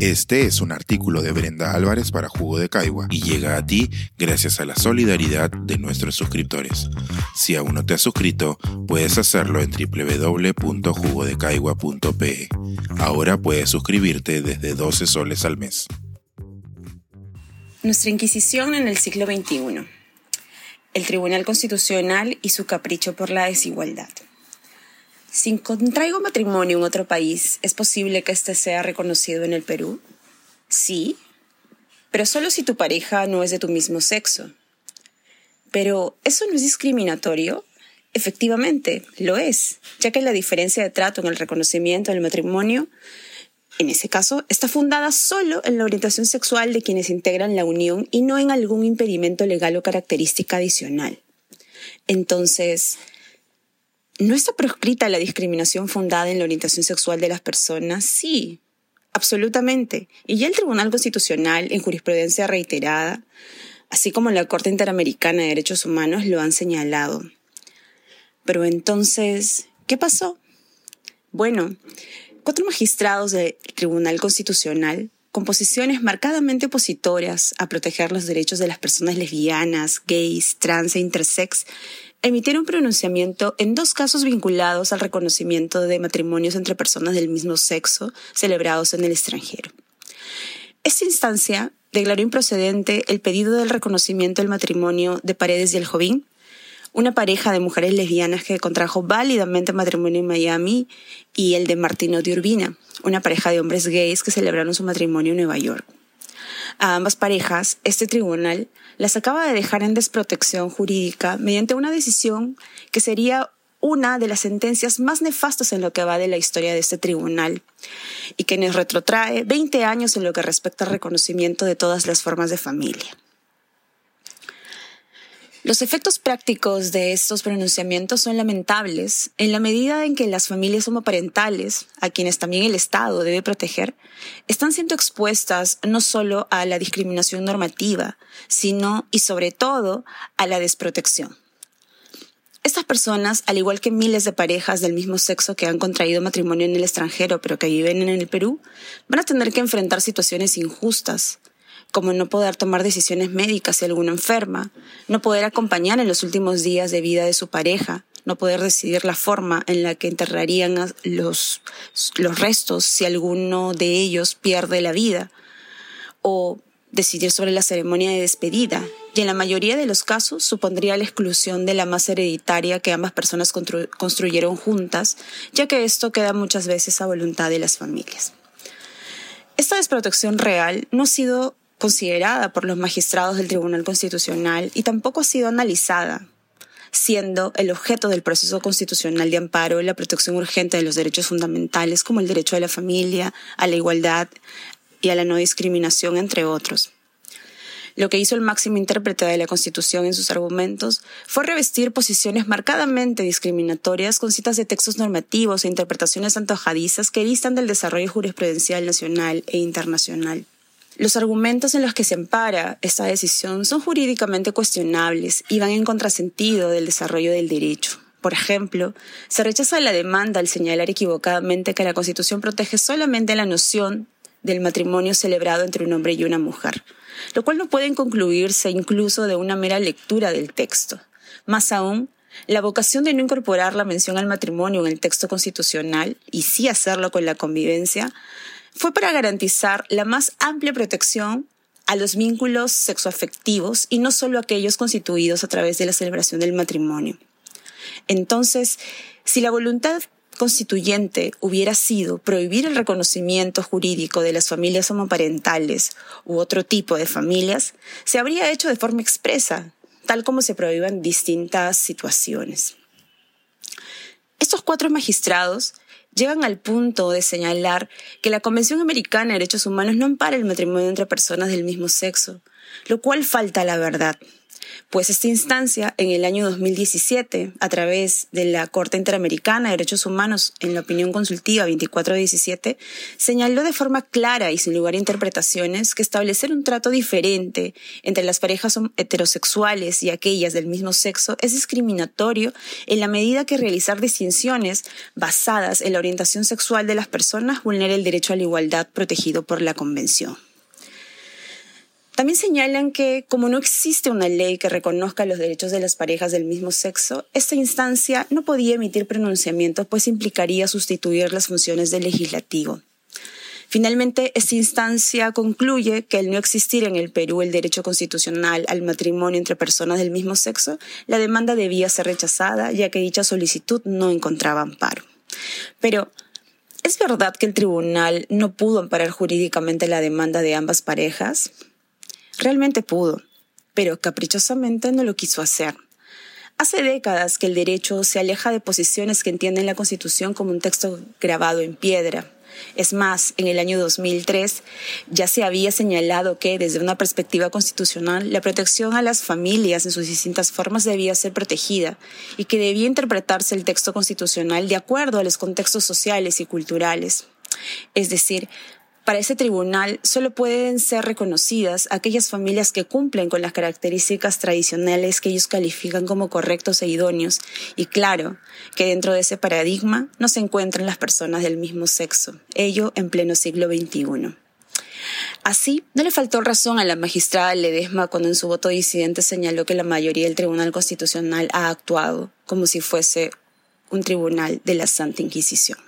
Este es un artículo de Brenda Álvarez para Jugo de Caigua y llega a ti gracias a la solidaridad de nuestros suscriptores. Si aún no te has suscrito, puedes hacerlo en www.jugodecaigua.pe. Ahora puedes suscribirte desde 12 soles al mes. Nuestra Inquisición en el siglo XXI. El Tribunal Constitucional y su capricho por la desigualdad. Si contraigo matrimonio en otro país, ¿es posible que éste sea reconocido en el Perú? Sí, pero solo si tu pareja no es de tu mismo sexo. Pero, ¿eso no es discriminatorio? Efectivamente, lo es, ya que la diferencia de trato en el reconocimiento del matrimonio, en ese caso, está fundada solo en la orientación sexual de quienes integran la unión y no en algún impedimento legal o característica adicional. Entonces, ¿No está proscrita la discriminación fundada en la orientación sexual de las personas? Sí, absolutamente. Y ya el Tribunal Constitucional, en jurisprudencia reiterada, así como la Corte Interamericana de Derechos Humanos, lo han señalado. Pero entonces, ¿qué pasó? Bueno, cuatro magistrados del Tribunal Constitucional, con posiciones marcadamente opositoras a proteger los derechos de las personas lesbianas, gays, trans e intersex, emitieron pronunciamiento en dos casos vinculados al reconocimiento de matrimonios entre personas del mismo sexo celebrados en el extranjero. Esta instancia declaró improcedente el pedido del reconocimiento del matrimonio de Paredes y el Jovín, una pareja de mujeres lesbianas que contrajo válidamente matrimonio en Miami, y el de Martino de Urbina, una pareja de hombres gays que celebraron su matrimonio en Nueva York. A ambas parejas, este tribunal las acaba de dejar en desprotección jurídica mediante una decisión que sería una de las sentencias más nefastas en lo que va de la historia de este tribunal y que nos retrotrae 20 años en lo que respecta al reconocimiento de todas las formas de familia. Los efectos prácticos de estos pronunciamientos son lamentables en la medida en que las familias homoparentales, a quienes también el Estado debe proteger, están siendo expuestas no solo a la discriminación normativa, sino y sobre todo a la desprotección. Estas personas, al igual que miles de parejas del mismo sexo que han contraído matrimonio en el extranjero pero que viven en el Perú, van a tener que enfrentar situaciones injustas, como no poder tomar decisiones médicas si alguno enferma, no poder acompañar en los últimos días de vida de su pareja, no poder decidir la forma en la que enterrarían los, los restos si alguno de ellos pierde la vida, o decidir sobre la ceremonia de despedida, y en la mayoría de los casos supondría la exclusión de la masa hereditaria que ambas personas construyeron juntas, ya que esto queda muchas veces a voluntad de las familias. Esta desprotección real no ha sido considerada por los magistrados del Tribunal Constitucional y tampoco ha sido analizada, siendo el objeto del proceso constitucional de amparo la protección urgente de los derechos fundamentales como el derecho a la familia, a la igualdad y a la no discriminación, entre otros. Lo que hizo el máximo intérprete de la Constitución en sus argumentos fue revestir posiciones marcadamente discriminatorias con citas de textos normativos e interpretaciones antojadizas que distan del desarrollo jurisprudencial nacional e internacional. Los argumentos en los que se ampara esta decisión son jurídicamente cuestionables y van en contrasentido del desarrollo del derecho. Por ejemplo, se rechaza la demanda al señalar equivocadamente que la Constitución protege solamente la noción del matrimonio celebrado entre un hombre y una mujer, lo cual no puede concluirse incluso de una mera lectura del texto. Más aún, la vocación de no incorporar la mención al matrimonio en el texto constitucional y sí hacerlo con la convivencia fue para garantizar la más amplia protección a los vínculos sexoafectivos y no solo aquellos constituidos a través de la celebración del matrimonio. Entonces, si la voluntad constituyente hubiera sido prohibir el reconocimiento jurídico de las familias homoparentales u otro tipo de familias, se habría hecho de forma expresa, tal como se prohíban distintas situaciones. Estos cuatro magistrados llegan al punto de señalar que la Convención Americana de Derechos Humanos no ampara el matrimonio entre personas del mismo sexo, lo cual falta la verdad. Pues esta instancia, en el año 2017, a través de la Corte Interamericana de Derechos Humanos, en la opinión consultiva 2417, señaló de forma clara y sin lugar a interpretaciones que establecer un trato diferente entre las parejas heterosexuales y aquellas del mismo sexo es discriminatorio en la medida que realizar distinciones basadas en la orientación sexual de las personas vulnera el derecho a la igualdad protegido por la Convención. También señalan que como no existe una ley que reconozca los derechos de las parejas del mismo sexo, esta instancia no podía emitir pronunciamientos pues implicaría sustituir las funciones del legislativo. Finalmente, esta instancia concluye que al no existir en el Perú el derecho constitucional al matrimonio entre personas del mismo sexo, la demanda debía ser rechazada ya que dicha solicitud no encontraba amparo. Pero, ¿es verdad que el tribunal no pudo amparar jurídicamente la demanda de ambas parejas? Realmente pudo, pero caprichosamente no lo quiso hacer. Hace décadas que el derecho se aleja de posiciones que entienden la Constitución como un texto grabado en piedra. Es más, en el año 2003 ya se había señalado que, desde una perspectiva constitucional, la protección a las familias en sus distintas formas debía ser protegida y que debía interpretarse el texto constitucional de acuerdo a los contextos sociales y culturales. Es decir, para ese tribunal solo pueden ser reconocidas aquellas familias que cumplen con las características tradicionales que ellos califican como correctos e idóneos. Y claro, que dentro de ese paradigma no se encuentran las personas del mismo sexo, ello en pleno siglo XXI. Así, no le faltó razón a la magistrada Ledesma cuando en su voto disidente señaló que la mayoría del Tribunal Constitucional ha actuado como si fuese un tribunal de la Santa Inquisición.